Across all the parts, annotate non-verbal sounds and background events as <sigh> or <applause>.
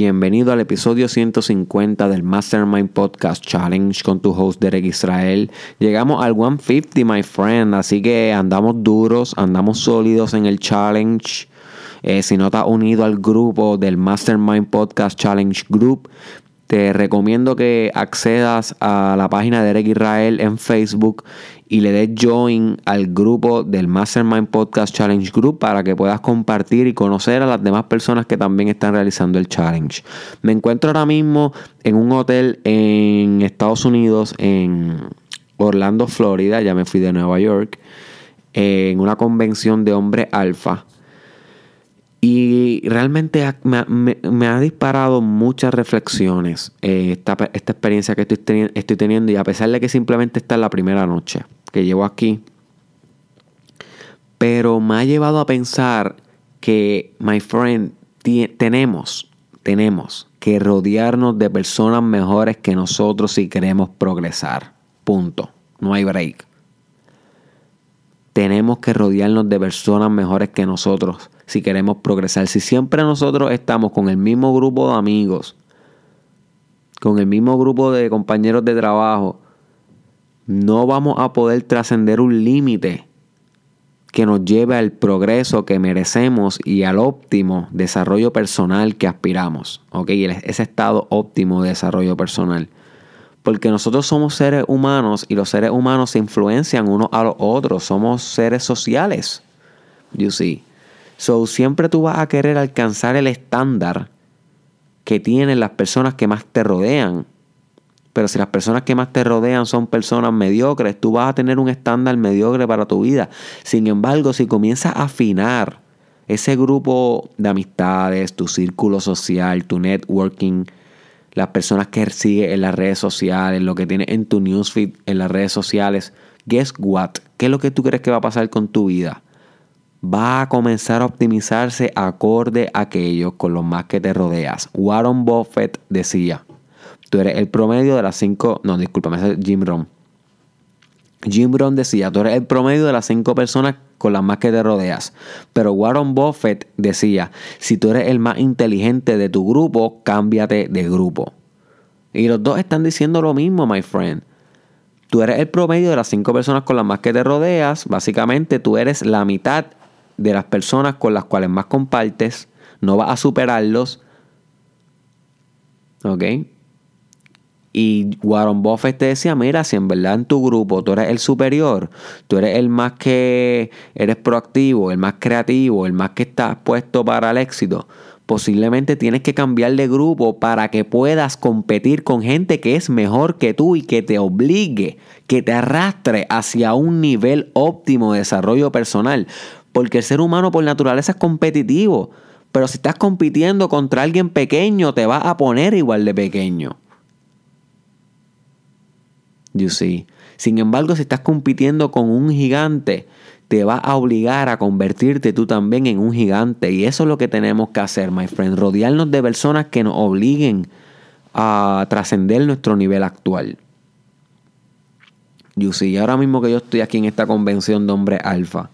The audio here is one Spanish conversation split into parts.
Bienvenido al episodio 150 del Mastermind Podcast Challenge con tu host Derek Israel. Llegamos al 150, my friend, así que andamos duros, andamos sólidos en el challenge. Eh, si no te unido al grupo del Mastermind Podcast Challenge Group, te recomiendo que accedas a la página de Derek Israel en Facebook y le des join al grupo del Mastermind Podcast Challenge Group para que puedas compartir y conocer a las demás personas que también están realizando el challenge. Me encuentro ahora mismo en un hotel en Estados Unidos, en Orlando, Florida, ya me fui de Nueva York, en una convención de hombre alfa. Y realmente me, ha disparado muchas reflexiones eh, esta, experiencia que estoy, estoy teniendo y a pesar de que simplemente está en la primera noche que llevo aquí. Pero me ha llevado a pensar que, my friend, tenemos, tenemos que rodearnos de personas mejores que nosotros si queremos progresar. Punto. No hay break. Tenemos que rodearnos de personas mejores que nosotros si queremos progresar. Si siempre nosotros estamos con el mismo grupo de amigos, con el mismo grupo de compañeros de trabajo, no vamos a poder trascender un límite que nos lleve al progreso que merecemos y al óptimo desarrollo personal que aspiramos. ¿ok? Ese estado óptimo de desarrollo personal. Porque nosotros somos seres humanos y los seres humanos se influencian unos a los otros. Somos seres sociales. You see. So siempre tú vas a querer alcanzar el estándar que tienen las personas que más te rodean. Pero si las personas que más te rodean son personas mediocres, tú vas a tener un estándar mediocre para tu vida. Sin embargo, si comienzas a afinar ese grupo de amistades, tu círculo social, tu networking, las personas que sigues en las redes sociales, lo que tienes en tu newsfeed en las redes sociales, guess what? ¿Qué es lo que tú crees que va a pasar con tu vida? Va a comenzar a optimizarse acorde a aquellos con los más que te rodeas. Warren Buffett decía, Tú eres el promedio de las cinco. No, discúlpame, es Jim Brown. Jim Brown decía: Tú eres el promedio de las cinco personas con las más que te rodeas. Pero Warren Buffett decía: Si tú eres el más inteligente de tu grupo, cámbiate de grupo. Y los dos están diciendo lo mismo, my friend. Tú eres el promedio de las cinco personas con las más que te rodeas. Básicamente, tú eres la mitad de las personas con las cuales más compartes. No vas a superarlos. ¿Ok? Y Warren Buffett te decía, mira, si en verdad en tu grupo tú eres el superior, tú eres el más que eres proactivo, el más creativo, el más que estás puesto para el éxito, posiblemente tienes que cambiar de grupo para que puedas competir con gente que es mejor que tú y que te obligue, que te arrastre hacia un nivel óptimo de desarrollo personal. Porque el ser humano por naturaleza es competitivo. Pero si estás compitiendo contra alguien pequeño, te vas a poner igual de pequeño. You see. Sin embargo, si estás compitiendo con un gigante, te va a obligar a convertirte tú también en un gigante. Y eso es lo que tenemos que hacer, my friend. Rodearnos de personas que nos obliguen a trascender nuestro nivel actual. You see. Ahora mismo que yo estoy aquí en esta convención de hombres alfa.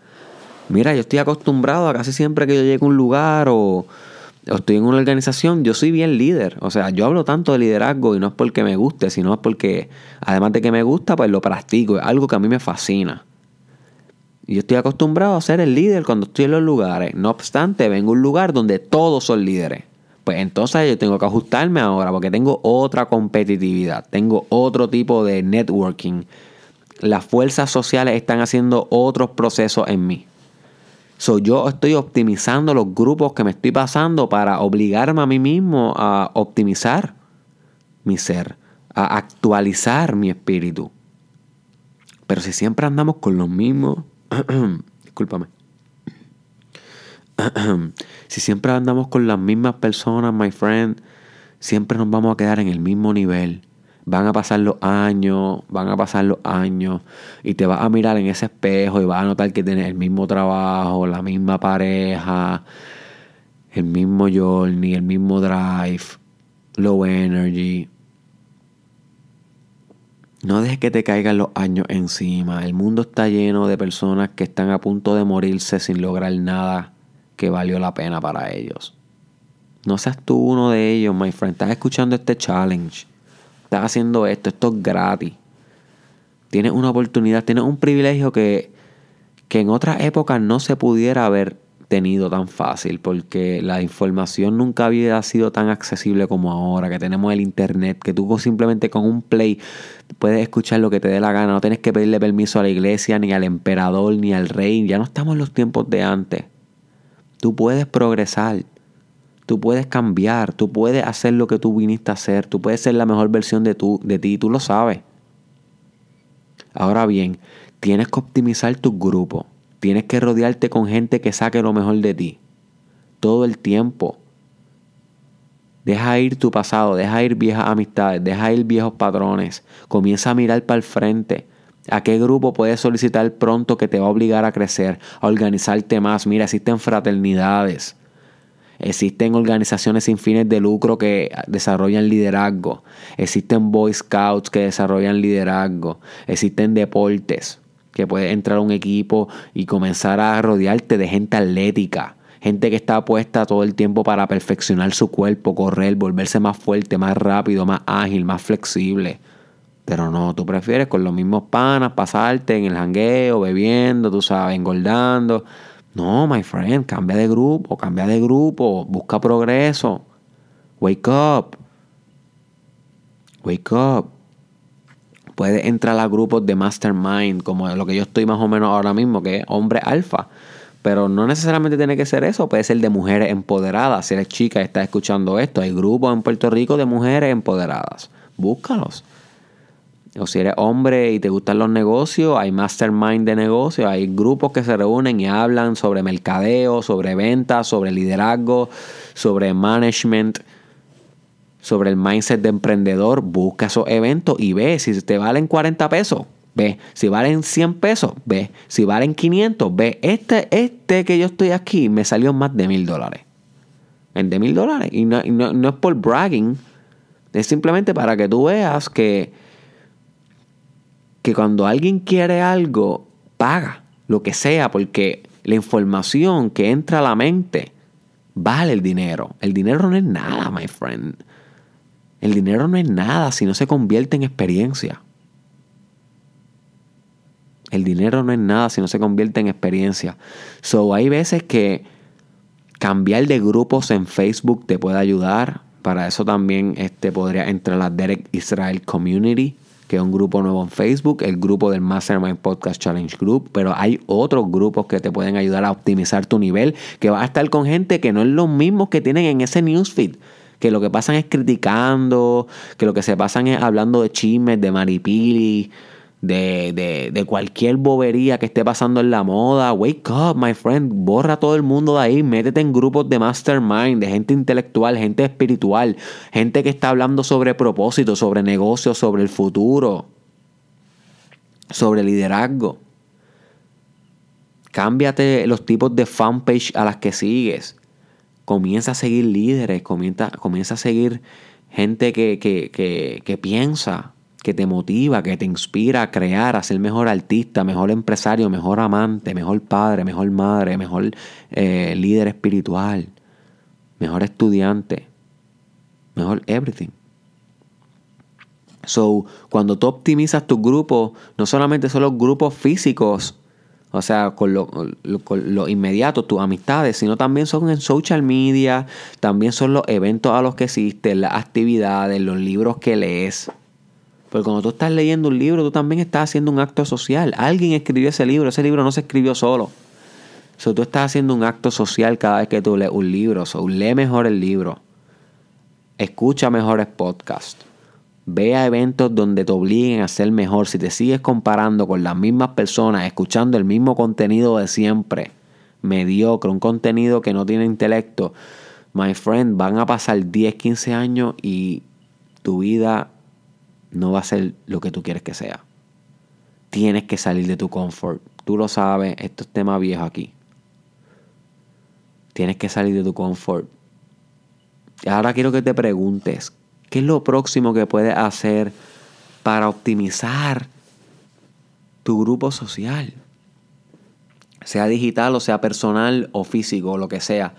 Mira, yo estoy acostumbrado a casi siempre que yo llegue a un lugar o estoy en una organización, yo soy bien líder. O sea, yo hablo tanto de liderazgo y no es porque me guste, sino es porque, además de que me gusta, pues lo practico. Es algo que a mí me fascina. Yo estoy acostumbrado a ser el líder cuando estoy en los lugares. No obstante, vengo a un lugar donde todos son líderes. Pues entonces yo tengo que ajustarme ahora porque tengo otra competitividad, tengo otro tipo de networking. Las fuerzas sociales están haciendo otros procesos en mí. So, yo estoy optimizando los grupos que me estoy pasando para obligarme a mí mismo a optimizar mi ser, a actualizar mi espíritu. Pero si siempre andamos con los mismos, <clears throat> discúlpame. <clears throat> si siempre andamos con las mismas personas, my friend, siempre nos vamos a quedar en el mismo nivel. Van a pasar los años, van a pasar los años y te vas a mirar en ese espejo y vas a notar que tienes el mismo trabajo, la misma pareja, el mismo journey, el mismo drive, low energy. No dejes que te caigan los años encima. El mundo está lleno de personas que están a punto de morirse sin lograr nada que valió la pena para ellos. No seas tú uno de ellos, my friend. Estás escuchando este challenge. Estás haciendo esto. Esto es gratis. Tienes una oportunidad, tienes un privilegio que, que en otras épocas no se pudiera haber tenido tan fácil porque la información nunca había sido tan accesible como ahora, que tenemos el internet, que tú simplemente con un play puedes escuchar lo que te dé la gana, no tienes que pedirle permiso a la iglesia, ni al emperador, ni al rey, ya no estamos en los tiempos de antes. Tú puedes progresar, tú puedes cambiar, tú puedes hacer lo que tú viniste a hacer, tú puedes ser la mejor versión de, de ti, tú lo sabes. Ahora bien, tienes que optimizar tu grupo. Tienes que rodearte con gente que saque lo mejor de ti. Todo el tiempo. Deja ir tu pasado, deja ir viejas amistades, deja ir viejos patrones. Comienza a mirar para el frente. ¿A qué grupo puedes solicitar pronto que te va a obligar a crecer, a organizarte más? Mira, existen fraternidades. Existen organizaciones sin fines de lucro que desarrollan liderazgo. Existen Boy Scouts que desarrollan liderazgo. Existen deportes que puedes entrar a un equipo y comenzar a rodearte de gente atlética, gente que está puesta todo el tiempo para perfeccionar su cuerpo, correr, volverse más fuerte, más rápido, más ágil, más flexible. Pero no, tú prefieres con los mismos panas pasarte en el jangueo, bebiendo, tú sabes, engordando. No, my friend, cambia de grupo, cambia de grupo, busca progreso. Wake up. Wake up. Puedes entrar a grupos de mastermind, como lo que yo estoy más o menos ahora mismo, que es hombre alfa. Pero no necesariamente tiene que ser eso, puede ser de mujeres empoderadas. Si eres chica y estás escuchando esto, hay grupos en Puerto Rico de mujeres empoderadas. Búscalos. O si eres hombre y te gustan los negocios, hay mastermind de negocios, hay grupos que se reúnen y hablan sobre mercadeo, sobre ventas, sobre liderazgo, sobre management sobre el mindset de emprendedor, busca esos eventos y ve si te valen 40 pesos, ve, si valen 100 pesos, ve, si valen 500, ve, este, este que yo estoy aquí me salió más de mil dólares. En de mil dólares. Y, no, no, es por bragging, es simplemente para que tú veas que, que cuando alguien quiere algo, paga lo que sea, porque la información que entra a la mente vale el dinero. El dinero no es nada, my friend. El dinero no es nada si no se convierte en experiencia. El dinero no es nada si no se convierte en experiencia. So, hay veces que cambiar de grupos en Facebook te puede ayudar. Para eso también este, podría entrar a la Derek Israel Community, que es un grupo nuevo en Facebook, el grupo del Mastermind Podcast Challenge Group, pero hay otros grupos que te pueden ayudar a optimizar tu nivel, que va a estar con gente que no es lo mismo que tienen en ese newsfeed que lo que pasan es criticando, que lo que se pasan es hablando de chismes, de maripili, de, de, cualquier bobería que esté pasando en la moda. Wake up, my friend. Borra todo el mundo de ahí. Métete en grupos de mastermind, de gente intelectual, gente espiritual, gente que está hablando sobre propósito, sobre negocios, sobre el futuro, sobre liderazgo. Cámbiate los tipos de fanpage a las que sigues. Comienza a seguir líderes, comienza, comienza a seguir gente que, que, piensa, que te motiva, que te inspira a crear, a ser mejor artista, mejor empresario, mejor amante, mejor padre, mejor madre, mejor eh, líder espiritual, mejor estudiante, mejor everything. So, cuando tú optimizas tu grupo, no solamente son los grupos físicos o sea, con lo, con inmediato, tus amistades, sino también son en social media, también son los eventos a los que asistes, las actividades, los libros que lees. Porque cuando tú estás leyendo un libro, tú también estás haciendo un acto social. Alguien escribió ese libro, ese libro no se escribió solo. So, tú estás haciendo un acto social cada vez que tú lees un libro. So, lee mejor el libro. Escucha mejores podcasts. Ve a eventos donde te obliguen a ser mejor. Si te sigues comparando con las mismas personas, escuchando el mismo contenido de siempre, mediocre, un contenido que no tiene intelecto, my friend, van a pasar 10, 15 años y tu vida no va a ser lo que tú quieres que sea. Tienes que salir de tu confort. Tú lo sabes, esto es tema viejo aquí. Tienes que salir de tu confort. Ahora quiero que te preguntes, ¿Qué es lo próximo que puedes hacer para optimizar tu grupo social? Sea digital o sea personal o físico o lo que sea.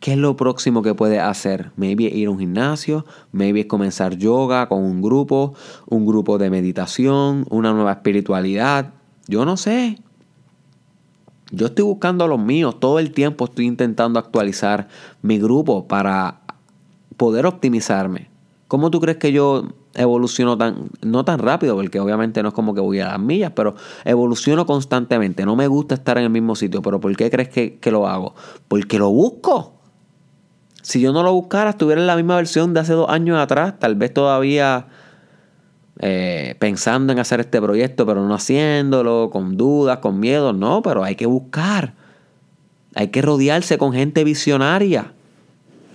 ¿Qué es lo próximo que puedes hacer? Maybe ir a un gimnasio, maybe comenzar yoga con un grupo, un grupo de meditación, una nueva espiritualidad. Yo no sé. Yo estoy buscando los míos, todo el tiempo estoy intentando actualizar mi grupo para poder optimizarme. ¿Cómo tú crees que yo evoluciono tan, no tan rápido, porque obviamente no es como que voy a las millas, pero evoluciono constantemente. No me gusta estar en el mismo sitio, pero ¿por qué crees que lo hago? Porque lo busco. Si yo no lo buscara, estuviera en la misma versión de hace dos años atrás, tal vez todavía eh, pensando en hacer este proyecto, pero no haciéndolo, con dudas, con miedo. No, pero hay que buscar. Hay que rodearse con gente visionaria,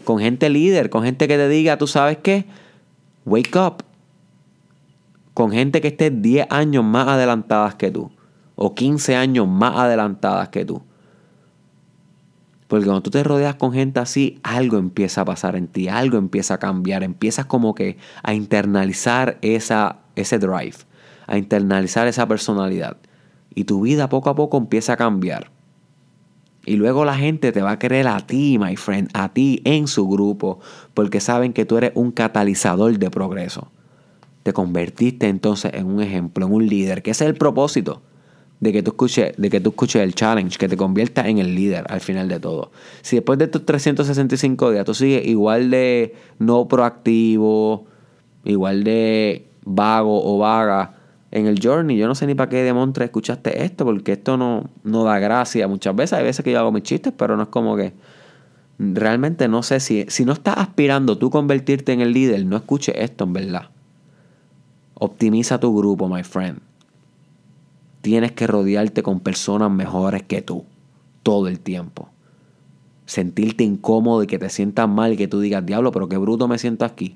con gente líder, con gente que te diga, tú sabes qué, wake up. Con gente que esté 10 años más adelantadas que tú, o 15 años más adelantadas que tú. Porque cuando tú te rodeas con gente así, algo empieza a pasar en ti, algo empieza a cambiar, empiezas como que a internalizar esa, ese drive, a internalizar esa personalidad. Y tu vida poco a poco empieza a cambiar. Y luego la gente te va a querer a ti, my friend, a ti en su grupo, porque saben que tú eres un catalizador de progreso. Te convertiste entonces en un ejemplo, en un líder, que ese es el propósito de que tú escuches, de que tú el challenge, que te conviertas en el líder al final de todo. Si después de estos 365 días tú sigues igual de no proactivo, igual de vago o vaga en el journey, yo no sé ni para qué demontre escuchaste esto, porque esto no, no da gracia. Muchas veces hay veces que yo hago mis chistes, pero no es como que realmente no sé si, si no estás aspirando tú convertirte en el líder, no escuches esto en verdad. Optimiza tu grupo, my friend tienes que rodearte con personas mejores que tú todo el tiempo. Sentirte incómodo y que te sientas mal y que tú digas, diablo, pero qué bruto me siento aquí.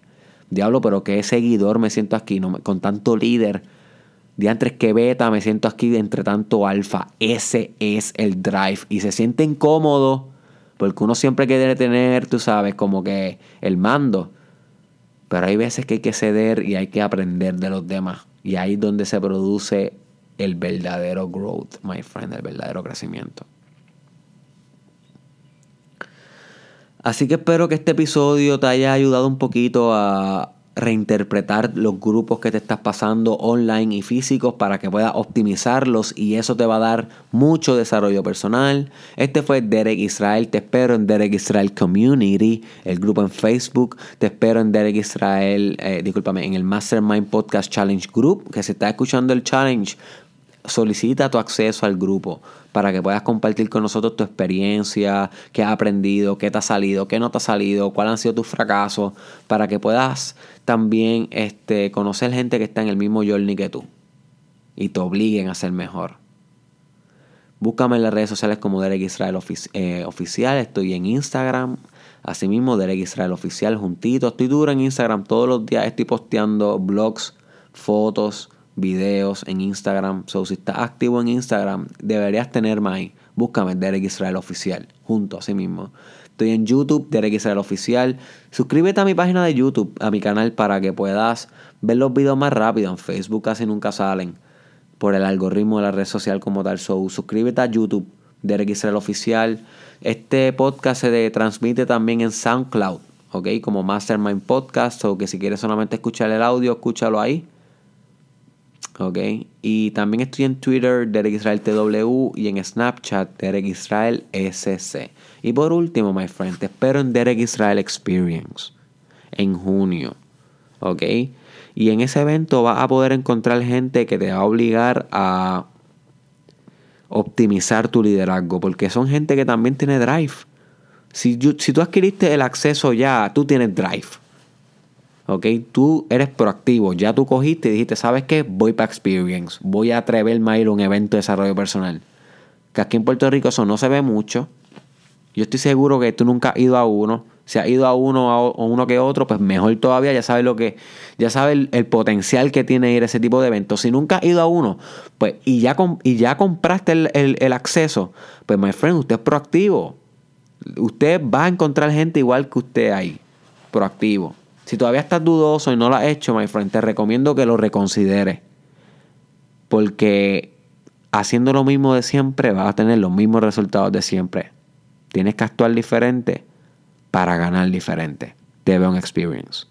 Diablo, pero qué seguidor me siento aquí, con tanto líder. Diantres que beta me siento aquí entre tanto alfa. Ese es el drive. Y se siente incómodo porque uno siempre quiere tener, tú sabes, como que el mando. Pero hay veces que hay que ceder y hay que aprender de los demás. Y ahí es donde se produce el verdadero growth, my friend, el verdadero crecimiento. Así que espero que este episodio te haya ayudado un poquito a reinterpretar los grupos que te estás pasando online y físicos para que puedas optimizarlos y eso te va a dar mucho desarrollo personal. Este fue Derek Israel, te espero en Derek Israel Community, el grupo en Facebook, te espero en Derek Israel, eh, discúlpame, en el Mastermind Podcast Challenge Group, que se está escuchando el challenge, solicita tu acceso al grupo para que puedas compartir con nosotros tu experiencia, qué has aprendido, qué te ha salido, qué no te ha salido, cuáles han sido tus fracasos, para que puedas también este, conocer gente que está en el mismo journey que tú y te obliguen a ser mejor. Búscame en las redes sociales como Derek Israel eh, Oficial, estoy en Instagram, asimismo Derek Israel Oficial juntito, estoy duro en Instagram, todos los días estoy posteando blogs, fotos, videos en Instagram. So, si estás activo en Instagram, deberías tenerme ahí. Búscame Derek Israel Oficial, junto a sí mismo. Estoy en YouTube, Derek Israel Oficial. Suscríbete a mi página de YouTube, a mi canal, para que puedas ver los videos más rápido. En Facebook casi nunca salen por el algoritmo de la red social como tal. So, suscríbete a YouTube, Derek Israel Oficial. Este podcast se transmite también en SoundCloud, ¿ok? Como Mastermind Podcast. O que si quieres solamente escuchar el audio, escúchalo ahí. ¿Ok? Y también estoy en Twitter, Derek Israel TW, y en Snapchat, Derek Israel SC. Y por último, my friend, te espero en Derek Israel Experience en junio, ¿ok? Y en ese evento vas a poder encontrar gente que te va a obligar a optimizar tu liderazgo, porque son gente que también tiene drive. Si, si tú adquiriste el acceso ya, tú tienes drive. ¿Ok? Tú eres proactivo, ya tú cogiste y dijiste, ¿sabes qué? Voy para Experience, voy a atreverme a ir a un evento de desarrollo personal. Que aquí en Puerto Rico eso no se ve mucho. Yo estoy seguro que tú nunca has ido a uno. Si has ido a uno o uno que otro, pues mejor todavía, ya sabes lo que, ya sabes el, potencial que tiene ir a ese tipo de eventos. Si nunca has ido a uno, pues, y ya, y ya compraste el, el acceso, pues my friend, usted es proactivo. Usted va a encontrar gente igual que usted ahí, proactivo. Si todavía estás dudoso y no lo has hecho, my friend, te recomiendo que lo reconsideres. Porque haciendo lo mismo de siempre vas a tener los mismos resultados de siempre. Tienes que actuar diferente. para ganar diferente. Te veo en Experience.